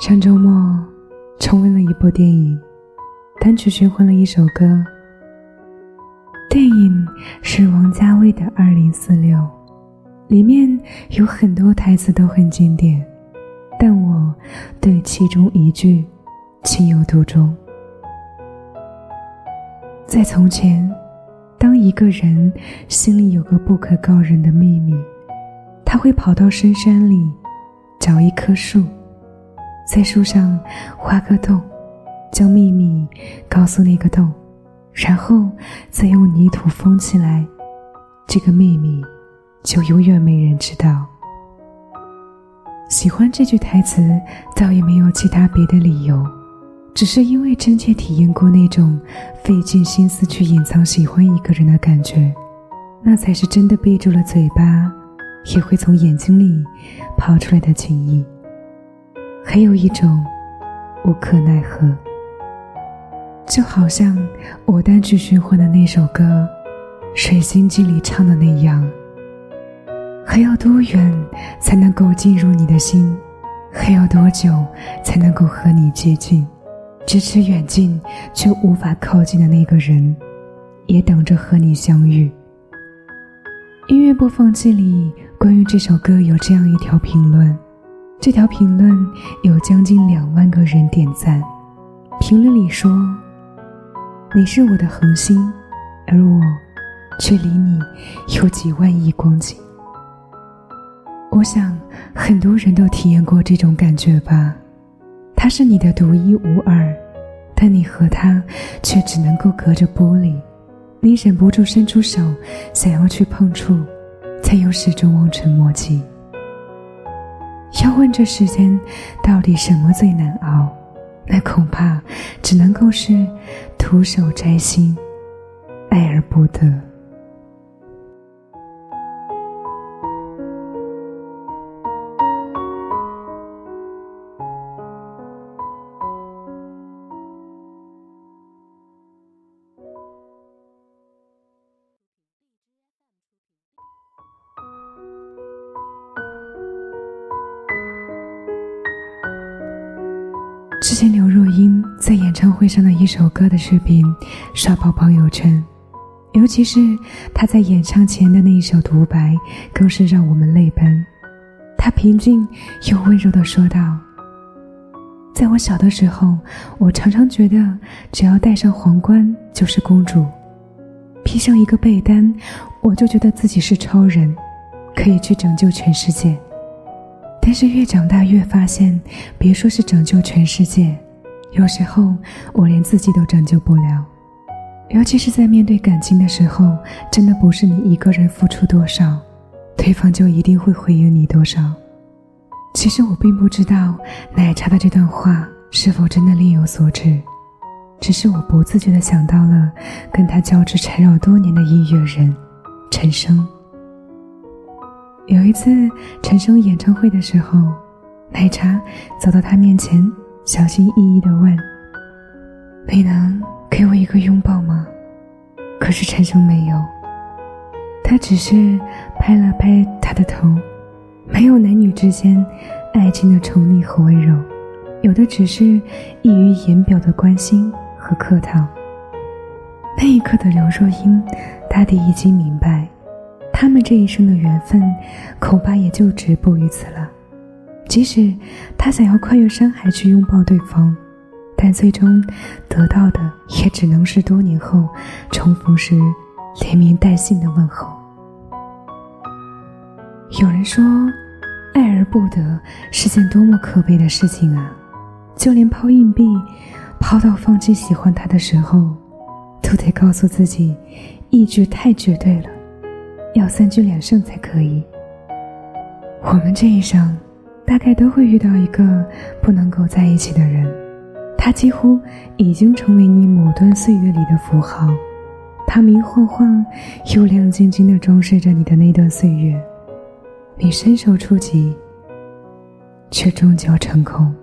上周末重温了一部电影，单曲循环了一首歌。电影是王家卫的《二零四六》，里面有很多台词都很经典，但我对其中一句情有独钟。在从前，当一个人心里有个不可告人的秘密，他会跑到深山里找一棵树，在树上挖个洞，将秘密告诉那个洞，然后再用泥土封起来，这个秘密就永远没人知道。喜欢这句台词，倒也没有其他别的理由。只是因为真切体验过那种费尽心思去隐藏喜欢一个人的感觉，那才是真的闭住了嘴巴，也会从眼睛里跑出来的情谊。还有一种无可奈何，就好像我单曲循环的那首歌《水星记》里唱的那样：还要多远才能够进入你的心？还要多久才能够和你接近？咫尺远近却无法靠近的那个人，也等着和你相遇。音乐播放器里关于这首歌有这样一条评论，这条评论有将近两万个人点赞。评论里说：“你是我的恒星，而我却离你有几万亿光景。”我想很多人都体验过这种感觉吧。他是你的独一无二，但你和他却只能够隔着玻璃。你忍不住伸出手，想要去碰触，才又始终望尘莫及。要问这世间到底什么最难熬，那恐怕只能够是徒手摘星，爱而不得。之前刘若英在演唱会上的一首歌的视频刷爆朋友圈，尤其是她在演唱前的那一首独白，更是让我们泪奔。她平静又温柔地说道：“在我小的时候，我常常觉得只要戴上皇冠就是公主，披上一个被单，我就觉得自己是超人，可以去拯救全世界。”但是越长大越发现，别说是拯救全世界，有时候我连自己都拯救不了。尤其是在面对感情的时候，真的不是你一个人付出多少，对方就一定会回应你多少。其实我并不知道奶茶的这段话是否真的另有所指，只是我不自觉地想到了跟他交织缠绕多年的音乐人陈升。有一次陈升演唱会的时候，奶茶走到他面前，小心翼翼地问：“你能给我一个拥抱吗？”可是陈升没有，他只是拍了拍他的头。没有男女之间爱情的宠溺和温柔，有的只是溢于言表的关心和客套。那一刻的刘若英，大抵已经明白。他们这一生的缘分，恐怕也就止步于此了。即使他想要跨越山海去拥抱对方，但最终得到的也只能是多年后重逢时连名带姓的问候。有人说，爱而不得是件多么可悲的事情啊！就连抛硬币，抛到放弃喜欢他的时候，都得告诉自己，意志太绝对了。要三局两胜才可以。我们这一生，大概都会遇到一个不能够在一起的人，他几乎已经成为你某段岁月里的符号，他明晃晃又亮晶晶的装饰着你的那段岁月，你伸手触及，却终究成空。